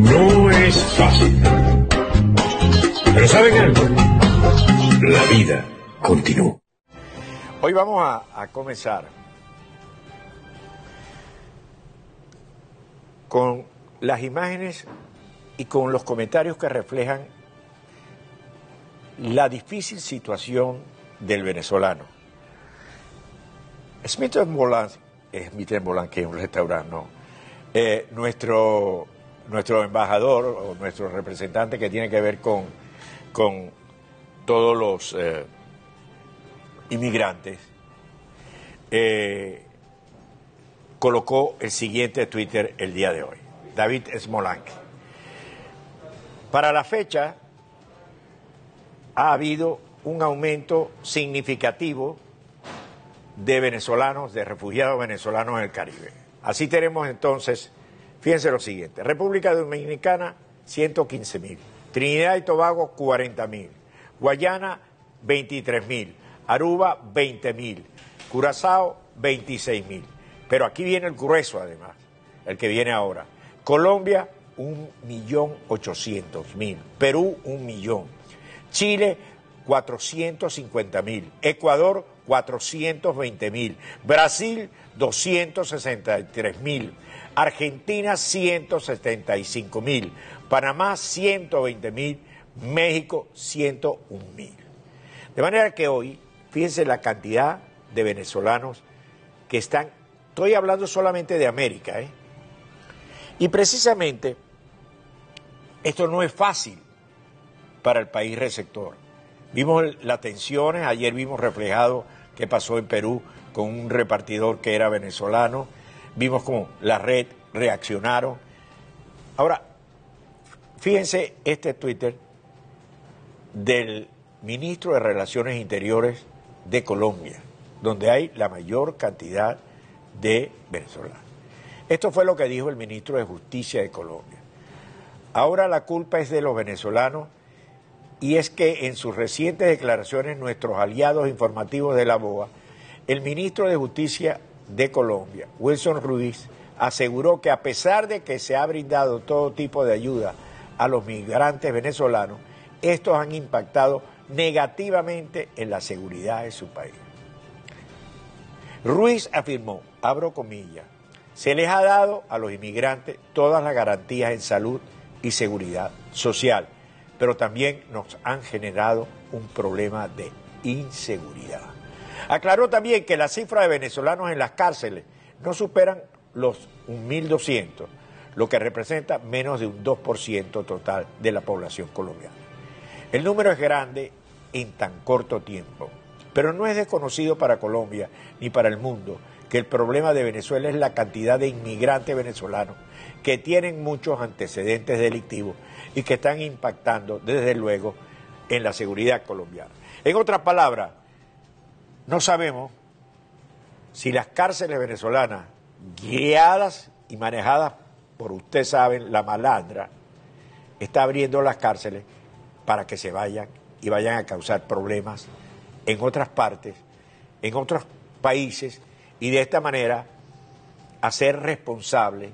No es fácil. Pero ¿saben algo? La vida continúa. Hoy vamos a, comenzar con las imágenes y con los comentarios que reflejan la difícil situación del venezolano. Smith Molan, Smith Molan, que es un restaurante, no. Eh, nuestro, nuestro embajador o nuestro representante que tiene que ver con, con todos los eh, inmigrantes, eh, colocó el siguiente Twitter el día de hoy. David Smolank. Para la fecha ha habido un aumento significativo de venezolanos, de refugiados venezolanos en el Caribe. Así tenemos entonces, fíjense lo siguiente, República Dominicana 115 mil, Trinidad y Tobago 40 mil, Guayana 23 mil, Aruba 20 mil, Curazao 26 mil. Pero aquí viene el grueso además, el que viene ahora. Colombia un millón ochocientos mil, Perú un millón, Chile 450 mil, Ecuador 420 mil, Brasil 263 mil, Argentina 175 mil, Panamá 120 mil, México 101 mil. De manera que hoy, fíjense la cantidad de venezolanos que están, estoy hablando solamente de América, ¿eh? y precisamente esto no es fácil para el país receptor. Vimos las tensiones, ayer vimos reflejado qué pasó en Perú con un repartidor que era venezolano, vimos cómo la red reaccionaron. Ahora, fíjense este Twitter del ministro de Relaciones Interiores de Colombia, donde hay la mayor cantidad de venezolanos. Esto fue lo que dijo el ministro de Justicia de Colombia. Ahora la culpa es de los venezolanos y es que en sus recientes declaraciones nuestros aliados informativos de la BOA, el ministro de Justicia de Colombia, Wilson Ruiz, aseguró que a pesar de que se ha brindado todo tipo de ayuda a los migrantes venezolanos, estos han impactado negativamente en la seguridad de su país. Ruiz afirmó, abro comillas, se les ha dado a los inmigrantes todas las garantías en salud y seguridad social pero también nos han generado un problema de inseguridad. Aclaró también que la cifra de venezolanos en las cárceles no superan los 1.200, lo que representa menos de un 2% total de la población colombiana. El número es grande en tan corto tiempo, pero no es desconocido para Colombia ni para el mundo que el problema de Venezuela es la cantidad de inmigrantes venezolanos que tienen muchos antecedentes delictivos y que están impactando, desde luego, en la seguridad colombiana. En otras palabras, no sabemos si las cárceles venezolanas, guiadas y manejadas por, ustedes saben, la malandra, está abriendo las cárceles para que se vayan y vayan a causar problemas en otras partes, en otros países, y de esta manera hacer responsable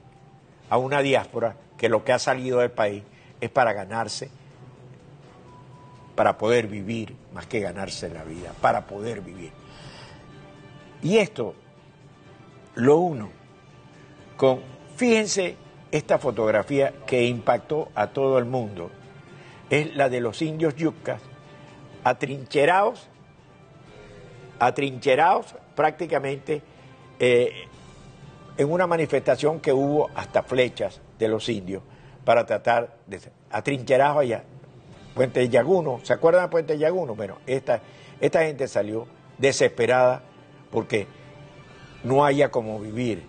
a una diáspora que lo que ha salido del país es para ganarse, para poder vivir, más que ganarse la vida, para poder vivir. Y esto lo uno con, fíjense, esta fotografía que impactó a todo el mundo, es la de los indios yucas, atrincherados, atrincherados prácticamente eh, en una manifestación que hubo hasta flechas de los indios para tratar de atrincherados allá. Puente Yaguno, ¿se acuerdan de Puente Yaguno? Bueno, esta, esta gente salió desesperada porque no haya como vivir.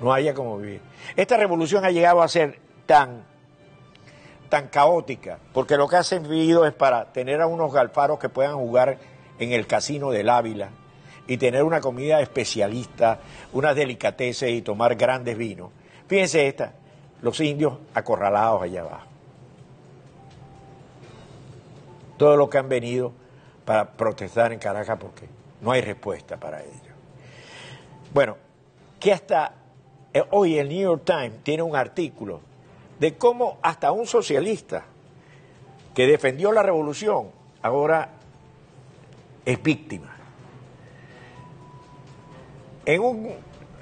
No haya como vivir. Esta revolución ha llegado a ser tan, tan caótica, porque lo que ha servido es para tener a unos galfaros que puedan jugar en el casino del Ávila y tener una comida especialista, unas delicateces y tomar grandes vinos. Fíjense esta, los indios acorralados allá abajo. Todo lo que han venido para protestar en Caracas porque no hay respuesta para ellos. Bueno, ¿qué está eh, hoy el New York Times tiene un artículo de cómo hasta un socialista que defendió la revolución ahora es víctima. En un,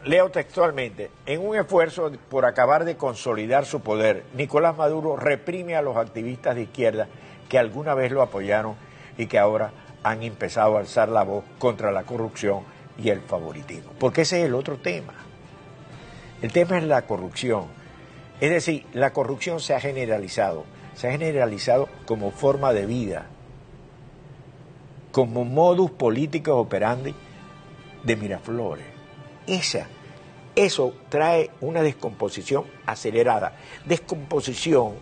leo textualmente, en un esfuerzo por acabar de consolidar su poder, Nicolás Maduro reprime a los activistas de izquierda que alguna vez lo apoyaron y que ahora han empezado a alzar la voz contra la corrupción y el favoritismo. Porque ese es el otro tema. El tema es la corrupción. Es decir, la corrupción se ha generalizado. Se ha generalizado como forma de vida, como modus políticos operandi de Miraflores. Esa, eso trae una descomposición acelerada. Descomposición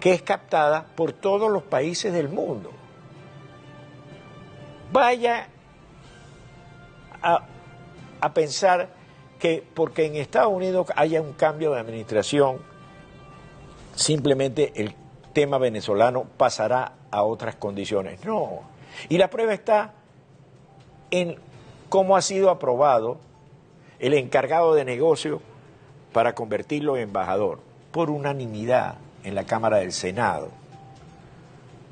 que es captada por todos los países del mundo. Vaya a, a pensar que porque en Estados Unidos haya un cambio de administración, simplemente el tema venezolano pasará a otras condiciones. No. Y la prueba está en cómo ha sido aprobado el encargado de negocio para convertirlo en embajador. Por unanimidad en la Cámara del Senado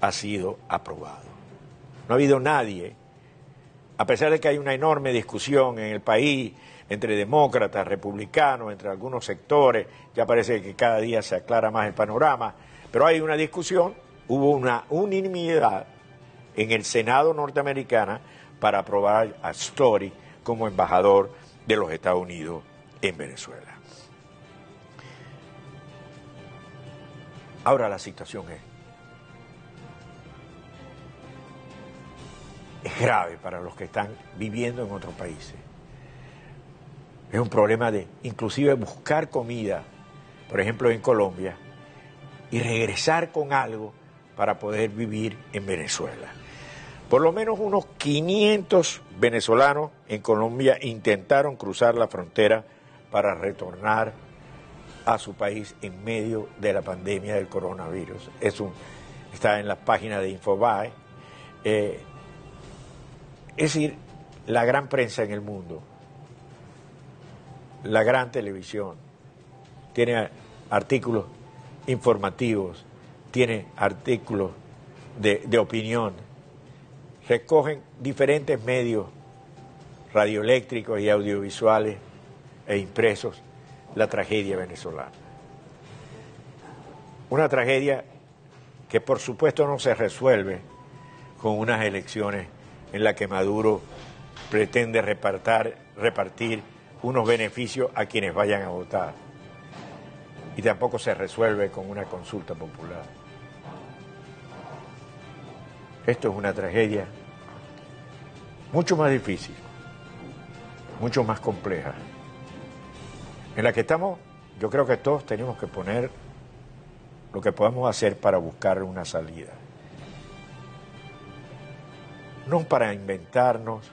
ha sido aprobado. No ha habido nadie, a pesar de que hay una enorme discusión en el país entre demócratas, republicanos, entre algunos sectores, ya parece que cada día se aclara más el panorama, pero hay una discusión, hubo una unanimidad en el Senado norteamericano para aprobar a Story como embajador de los Estados Unidos en Venezuela. Ahora la situación es, es grave para los que están viviendo en otros países. Es un problema de inclusive buscar comida, por ejemplo en Colombia, y regresar con algo para poder vivir en Venezuela. Por lo menos unos 500 venezolanos en Colombia intentaron cruzar la frontera para retornar a su país en medio de la pandemia del coronavirus. Está en la página de Infobae. Eh, es decir, la gran prensa en el mundo, la gran televisión, tiene artículos informativos, tiene artículos de opinión recogen diferentes medios radioeléctricos y audiovisuales e impresos la tragedia venezolana. Una tragedia que por supuesto no se resuelve con unas elecciones en las que Maduro pretende repartir, repartir unos beneficios a quienes vayan a votar. Y tampoco se resuelve con una consulta popular. Esto es una tragedia mucho más difícil, mucho más compleja, en la que estamos, yo creo que todos tenemos que poner lo que podamos hacer para buscar una salida. No para inventarnos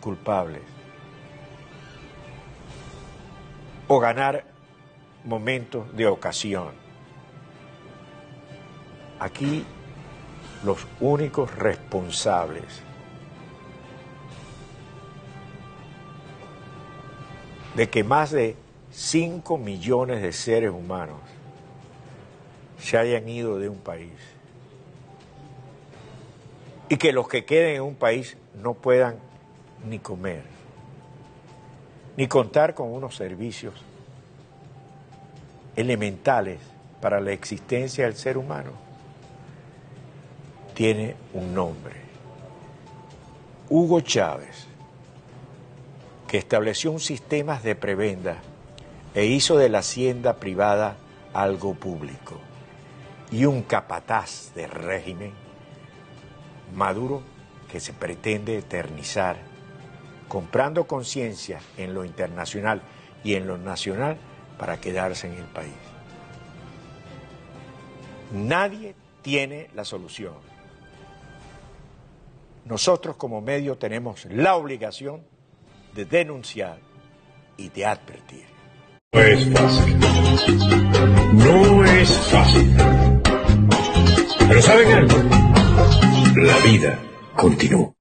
culpables o ganar momentos de ocasión. Aquí los únicos responsables de que más de 5 millones de seres humanos se hayan ido de un país y que los que queden en un país no puedan ni comer, ni contar con unos servicios elementales para la existencia del ser humano, tiene un nombre. Hugo Chávez que estableció un sistema de prebenda e hizo de la hacienda privada algo público, y un capataz de régimen, Maduro, que se pretende eternizar, comprando conciencia en lo internacional y en lo nacional para quedarse en el país. Nadie tiene la solución. Nosotros como medio tenemos la obligación de denunciar y de advertir. No es fácil. No es fácil. Pero ¿saben algo? La vida continúa.